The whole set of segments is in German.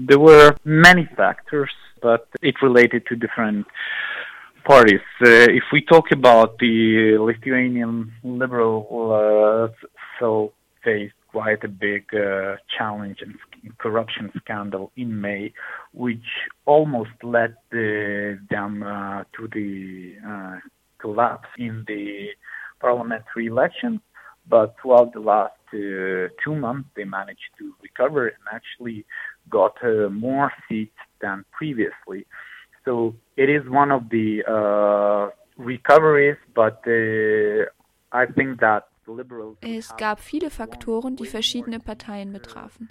There were many factors, but it related to different parties. Uh, if we talk about the Lithuanian liberal, uh, so faced quite a big uh, challenge and corruption scandal in May, which almost led the, them uh, to the uh, collapse in the parliamentary elections. But throughout the last uh, two months, they managed to recover and actually got uh, more seats than previously. So it is one of the uh, recoveries, but uh, I think that Es gab viele Faktoren, die verschiedene Parteien betrafen.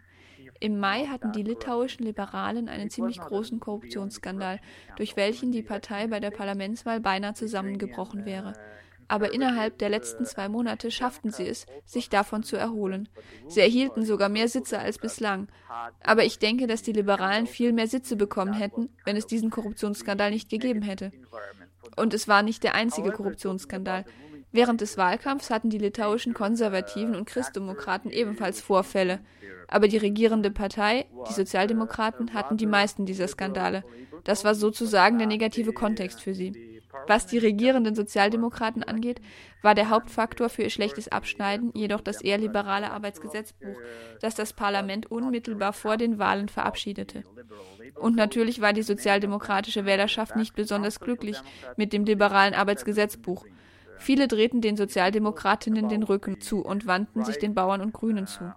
Im Mai hatten die litauischen Liberalen einen ziemlich großen Korruptionsskandal, durch welchen die Partei bei der Parlamentswahl beinahe zusammengebrochen wäre. Aber innerhalb der letzten zwei Monate schafften sie es, sich davon zu erholen. Sie erhielten sogar mehr Sitze als bislang. Aber ich denke, dass die Liberalen viel mehr Sitze bekommen hätten, wenn es diesen Korruptionsskandal nicht gegeben hätte. Und es war nicht der einzige Korruptionsskandal. Während des Wahlkampfs hatten die litauischen Konservativen und Christdemokraten ebenfalls Vorfälle. Aber die regierende Partei, die Sozialdemokraten, hatten die meisten dieser Skandale. Das war sozusagen der negative Kontext für sie. Was die regierenden Sozialdemokraten angeht, war der Hauptfaktor für ihr schlechtes Abschneiden jedoch das eher liberale Arbeitsgesetzbuch, das das Parlament unmittelbar vor den Wahlen verabschiedete. Und natürlich war die sozialdemokratische Wählerschaft nicht besonders glücklich mit dem liberalen Arbeitsgesetzbuch. Viele drehten den Sozialdemokratinnen den Rücken zu und wandten sich den Bauern und Grünen zu.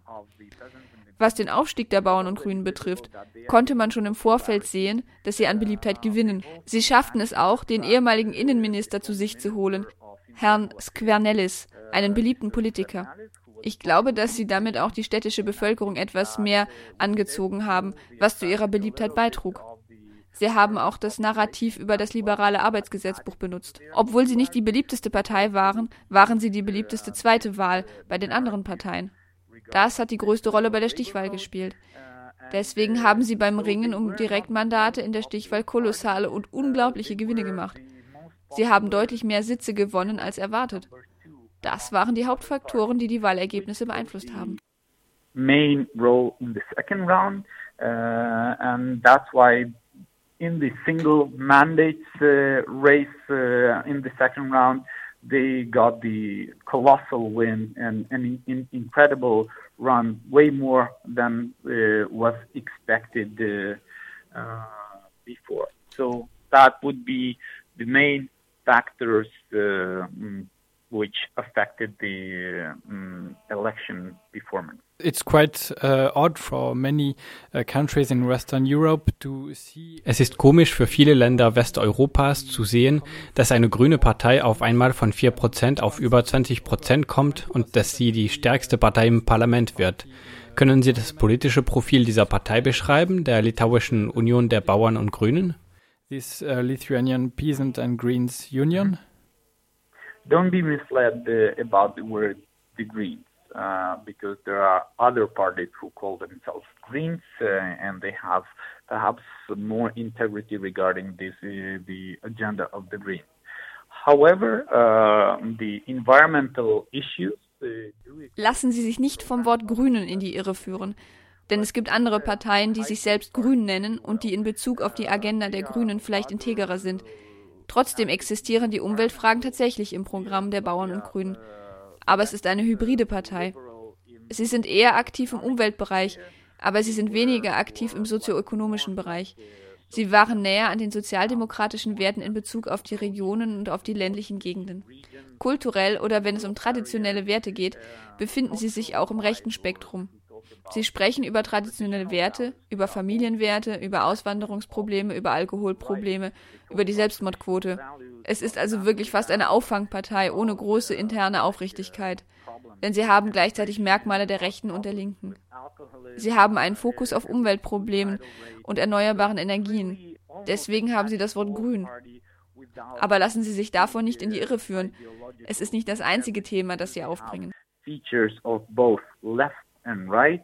Was den Aufstieg der Bauern und Grünen betrifft, konnte man schon im Vorfeld sehen, dass sie an Beliebtheit gewinnen. Sie schafften es auch, den ehemaligen Innenminister zu sich zu holen, Herrn Skvernellis, einen beliebten Politiker. Ich glaube, dass sie damit auch die städtische Bevölkerung etwas mehr angezogen haben, was zu ihrer Beliebtheit beitrug. Sie haben auch das Narrativ über das liberale Arbeitsgesetzbuch benutzt. Obwohl sie nicht die beliebteste Partei waren, waren sie die beliebteste zweite Wahl bei den anderen Parteien. Das hat die größte Rolle bei der Stichwahl gespielt. Deswegen haben sie beim Ringen um Direktmandate in der Stichwahl kolossale und unglaubliche Gewinne gemacht. Sie haben deutlich mehr Sitze gewonnen als erwartet. Das waren die Hauptfaktoren, die die Wahlergebnisse beeinflusst haben. Main role in the second round, uh, and that's why in the single mandates uh, race uh, in the second round, they got the colossal win and an in, incredible run, way more than uh, was expected uh, uh, before. So that would be the main factors uh, mm, which affected the um, election performance. It's quite uh, odd for many uh, countries in Western Europe to see. Es ist komisch für viele Länder Westeuropas zu sehen, dass eine grüne Partei auf einmal von 4% auf über 20% kommt und dass sie die stärkste Partei im Parlament wird. Können Sie das politische Profil dieser Partei beschreiben, der litauischen Union der Bauern und Grünen? This uh, Lithuanian Peasant and Greens Union? Don't be misled uh, about the word the Greens. Uh, because there are other parties who call themselves Greens uh, and they have perhaps more integrity regarding this, uh, the agenda of the Greens. However, uh, the environmental issues. Uh, Lassen Sie sich nicht vom Wort Grünen in die Irre führen. Denn es gibt andere Parteien, die sich selbst Grün nennen und die in Bezug auf die Agenda der Grünen vielleicht integrer sind. Trotzdem existieren die Umweltfragen tatsächlich im Programm der Bauern und Grünen aber es ist eine hybride Partei. Sie sind eher aktiv im Umweltbereich, aber sie sind weniger aktiv im sozioökonomischen Bereich. Sie waren näher an den sozialdemokratischen Werten in Bezug auf die Regionen und auf die ländlichen Gegenden. Kulturell oder wenn es um traditionelle Werte geht, befinden sie sich auch im rechten Spektrum. Sie sprechen über traditionelle Werte, über Familienwerte, über Auswanderungsprobleme, über Alkoholprobleme, über die Selbstmordquote. Es ist also wirklich fast eine Auffangpartei ohne große interne Aufrichtigkeit. Denn sie haben gleichzeitig Merkmale der Rechten und der Linken. Sie haben einen Fokus auf Umweltproblemen und erneuerbaren Energien. Deswegen haben sie das Wort grün. Aber lassen Sie sich davon nicht in die Irre führen. Es ist nicht das einzige Thema, das sie aufbringen. Features of both left and right.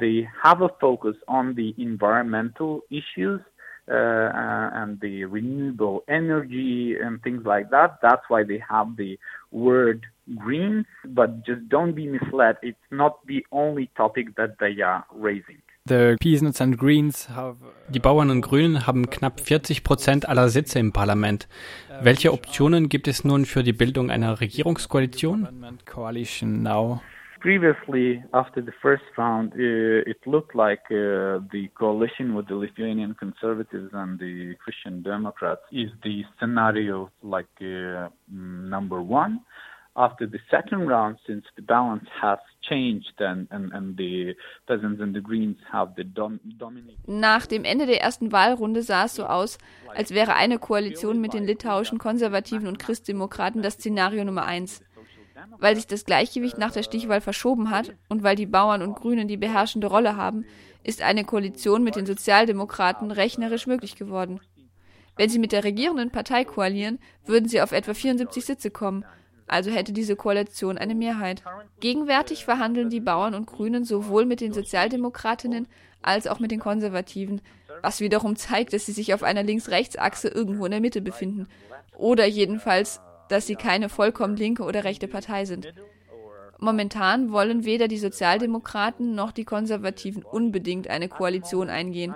They have a focus on the environmental issues uh, uh, and the renewable energy and things like that. That's why they have the word greens, but just don't be misled. It's not the only topic that they are raising. Die Bauern und Grünen haben knapp 40 Prozent aller Sitze im Parlament. Welche Optionen gibt es nun für die Bildung einer Regierungskoalition? Previously, after the first round, uh, it looked like uh, the coalition with the Lithuanian conservatives and the Christian Democrats is the scenario like uh, number one. after the second round, since the balance has changed and, and, and the peasants and the Greens have the dom dominating. Nach dem Ende der ersten Wahlrunde sah es so aus, als wäre eine Koalition mit den litauischen Konservativen und Christdemokraten das Szenario Nummer eins. Weil sich das Gleichgewicht nach der Stichwahl verschoben hat und weil die Bauern und Grünen die beherrschende Rolle haben, ist eine Koalition mit den Sozialdemokraten rechnerisch möglich geworden. Wenn sie mit der regierenden Partei koalieren, würden sie auf etwa 74 Sitze kommen also hätte diese Koalition eine Mehrheit. Gegenwärtig verhandeln die Bauern und Grünen sowohl mit den Sozialdemokratinnen als auch mit den Konservativen, was wiederum zeigt, dass sie sich auf einer Links-Rechts-Achse irgendwo in der Mitte befinden. Oder jedenfalls, dass sie keine vollkommen linke oder rechte Partei sind. Momentan wollen weder die Sozialdemokraten noch die Konservativen unbedingt eine Koalition eingehen.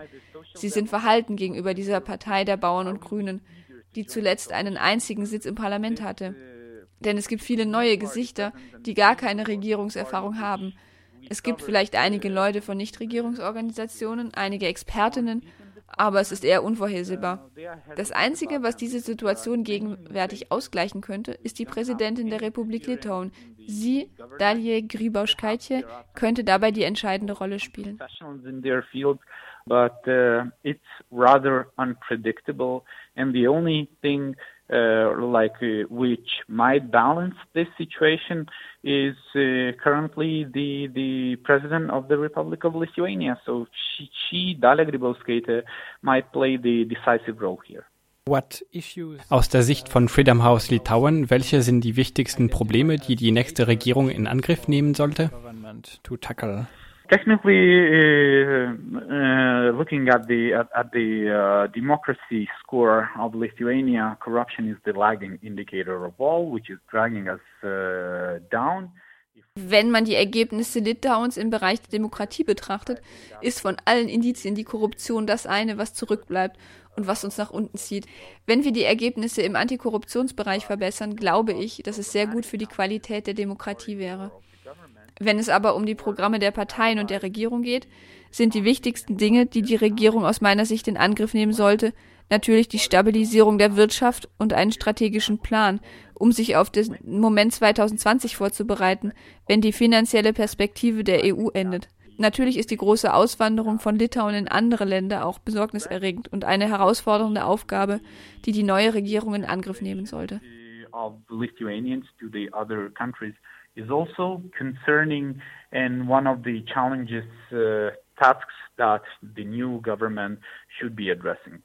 Sie sind verhalten gegenüber dieser Partei der Bauern und Grünen, die zuletzt einen einzigen Sitz im Parlament hatte. Denn es gibt viele neue Gesichter, die gar keine Regierungserfahrung haben. Es gibt vielleicht einige Leute von Nichtregierungsorganisationen, einige Expertinnen, aber es ist eher unvorhersehbar. Das Einzige, was diese Situation gegenwärtig ausgleichen könnte, ist die Präsidentin der Republik Litauen. Sie, Dalie Grybauskaitje, könnte dabei die entscheidende Rolle spielen. But uh, it's rather unpredictable, and the only thing uh, like uh, which might balance this situation is uh, currently the the president of the Republic of Lithuania. So she, she Dalia Grybauskaite, might play the decisive role here. Aus der Sicht von Freedom House Litauen, welche sind die wichtigsten Probleme, die die nächste Regierung in Angriff nehmen sollte? Technically, uh, uh, looking at the at, at the uh, democracy score of Lithuania, corruption is the lagging indicator of all, which is dragging us uh, down. Wenn man die Ergebnisse Litauens im Bereich der Demokratie betrachtet, ist von allen Indizien die Korruption das eine, was zurückbleibt und was uns nach unten zieht. Wenn wir die Ergebnisse im Antikorruptionsbereich verbessern, glaube ich, dass es sehr gut für die Qualität der Demokratie wäre. Wenn es aber um die Programme der Parteien und der Regierung geht, sind die wichtigsten Dinge, die die Regierung aus meiner Sicht in Angriff nehmen sollte, natürlich die Stabilisierung der Wirtschaft und einen strategischen Plan, um sich auf den Moment 2020 vorzubereiten, wenn die finanzielle Perspektive der EU endet. Natürlich ist die große Auswanderung von Litauen in andere Länder auch besorgniserregend und eine herausfordernde Aufgabe, die die neue Regierung in Angriff nehmen sollte. Is also concerning and one of the challenges, uh, tasks that the new government should be addressing.